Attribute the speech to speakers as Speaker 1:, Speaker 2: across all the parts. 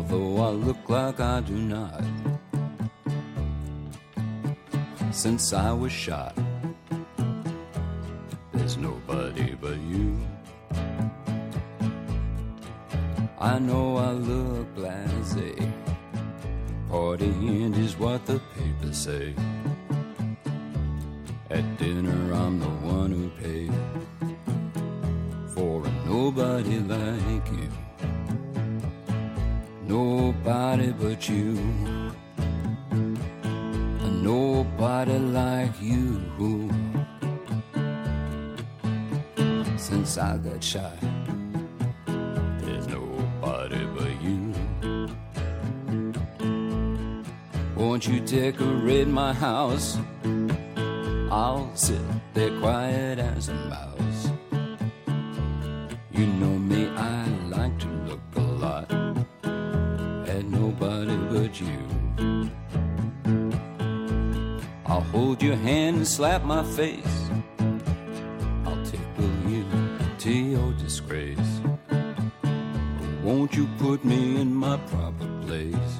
Speaker 1: Although I look like I do not. Since I was shot, there's nobody but you. I know I look blasé. Partying is what the papers say. At dinner, I'm the one who pays for a nobody like you. Nobody but you. Nobody like you. Since I got shot, there's nobody but you. Won't you decorate my house? I'll sit there quiet as a mouse. You know you. I'll hold your hand and slap my face. I'll tickle you to your disgrace. Won't you put me in my proper place?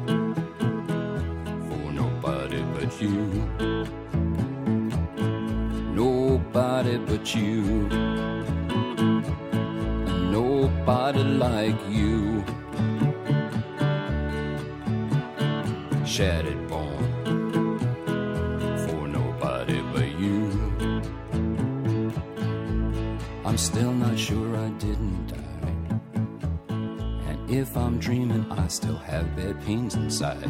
Speaker 1: you. Nobody but you. Nobody like you. Shattered bone for nobody but you. I'm still not sure I didn't die. And if I'm dreaming, I still have bad pains inside.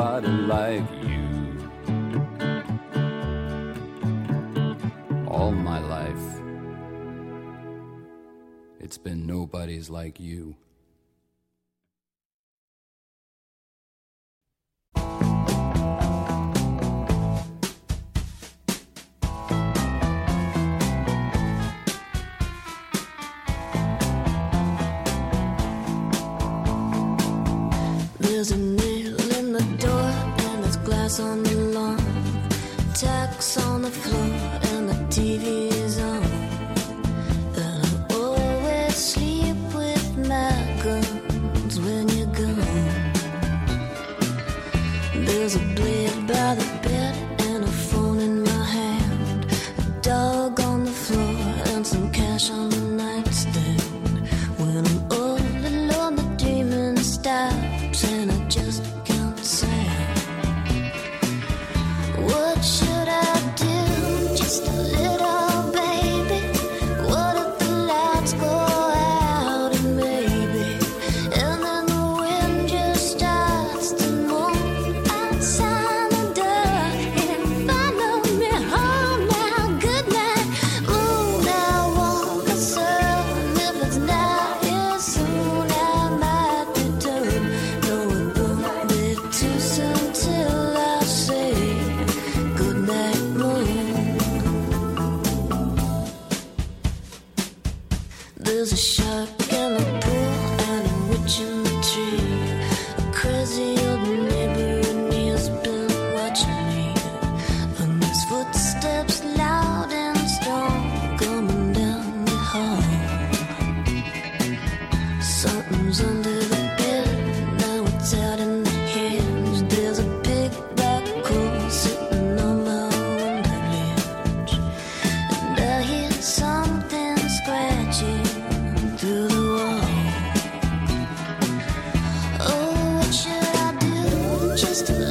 Speaker 1: Nobody like you. All my life, it's been nobody's like you.
Speaker 2: There's a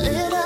Speaker 2: little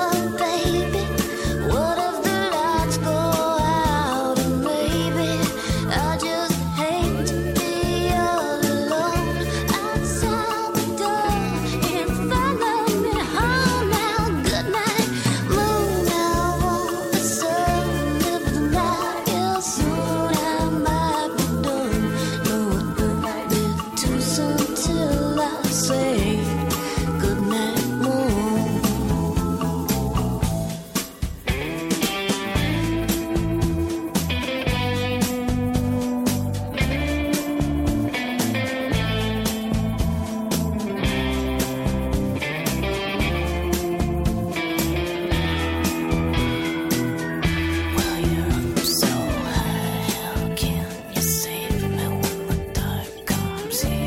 Speaker 3: gypsy.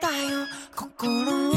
Speaker 3: たよ。心を。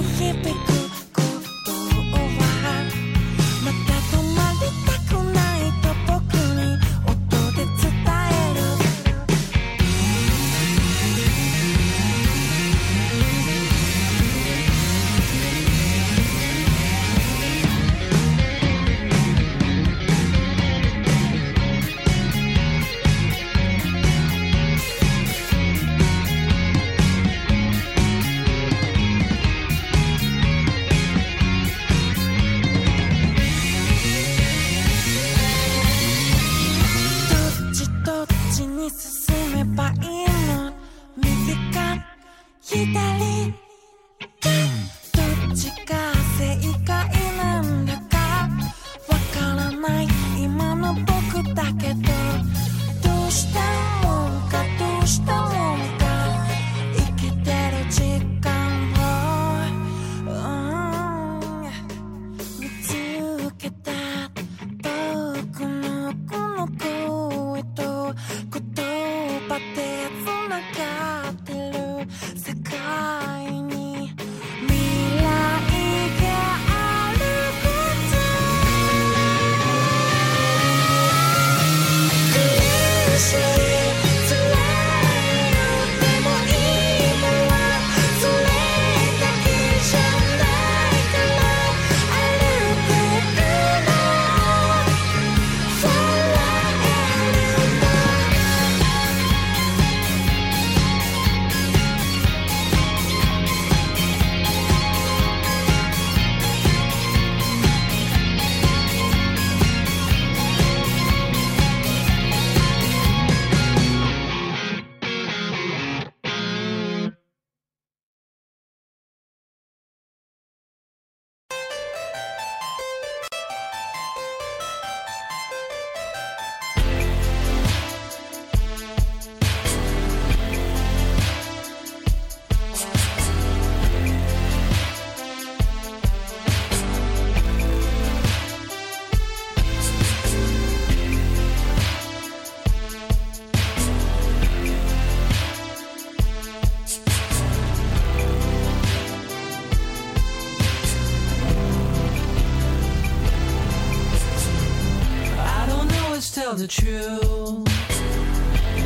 Speaker 4: Tell the truth.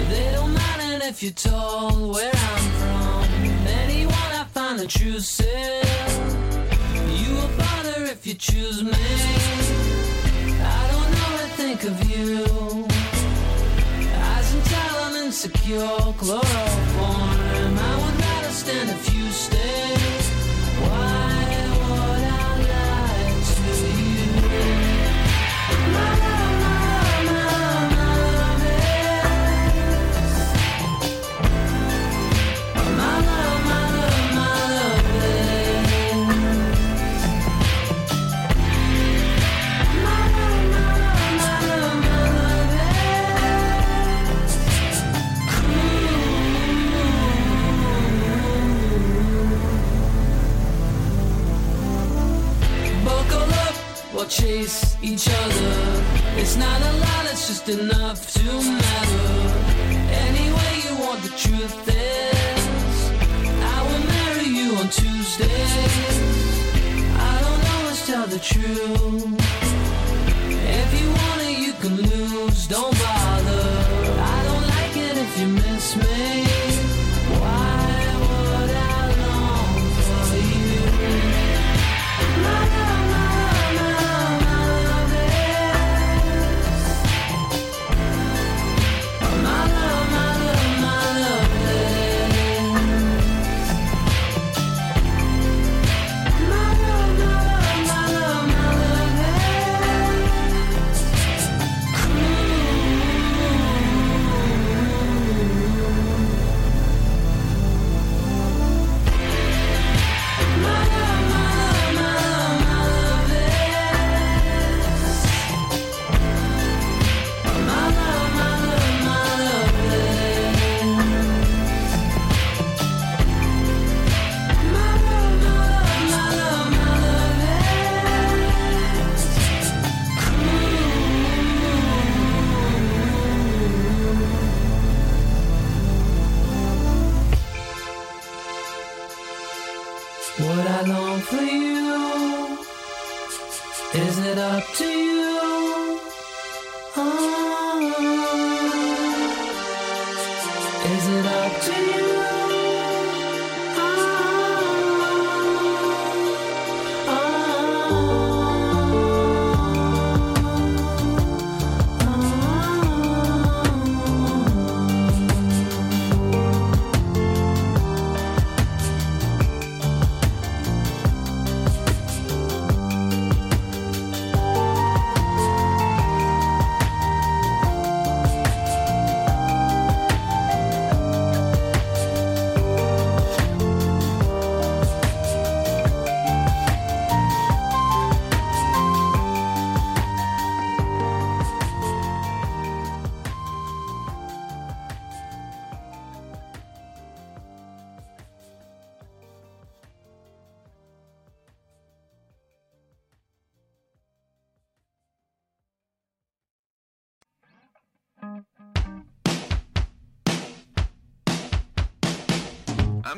Speaker 4: They don't mind if you're told where I'm from. Anyone I find the truth self. You a bother if you choose me. I don't know what I think of you. Eyes and tell I'm insecure, chloroform. I would rather stand a few steps. Why we'll chase each other. It's not a lot, it's just enough to matter. Any way you want the truth is, I will marry you on Tuesdays. I don't always tell the truth. If you want it, you can lose, don't bother. I don't like it if you miss me.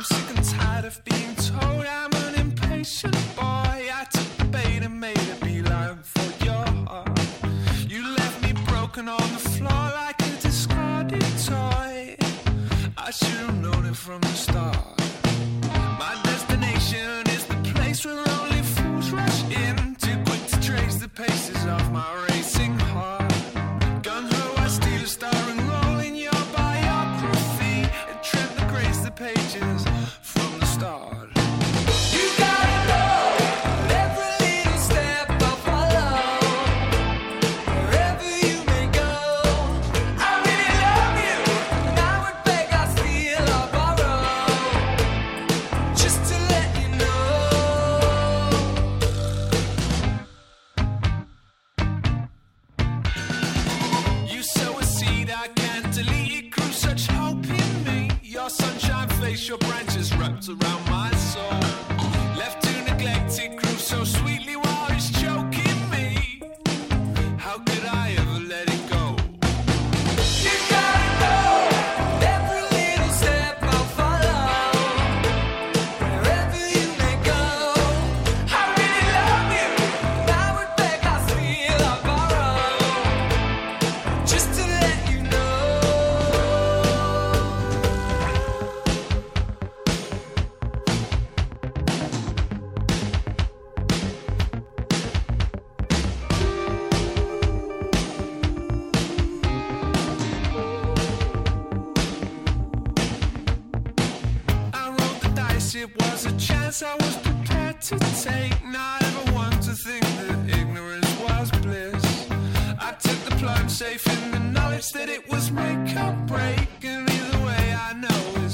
Speaker 5: Sick and tired of being told I'm an impatient boy. I took bait and made a beeline for your heart. You left me broken on the floor like a discarded toy. I should have known it from the start. My destination is the place where only fools rush in. Too quick to trace the paces of my racing your branches wrapped around my safe in the knowledge that it was make or break. And either way, I know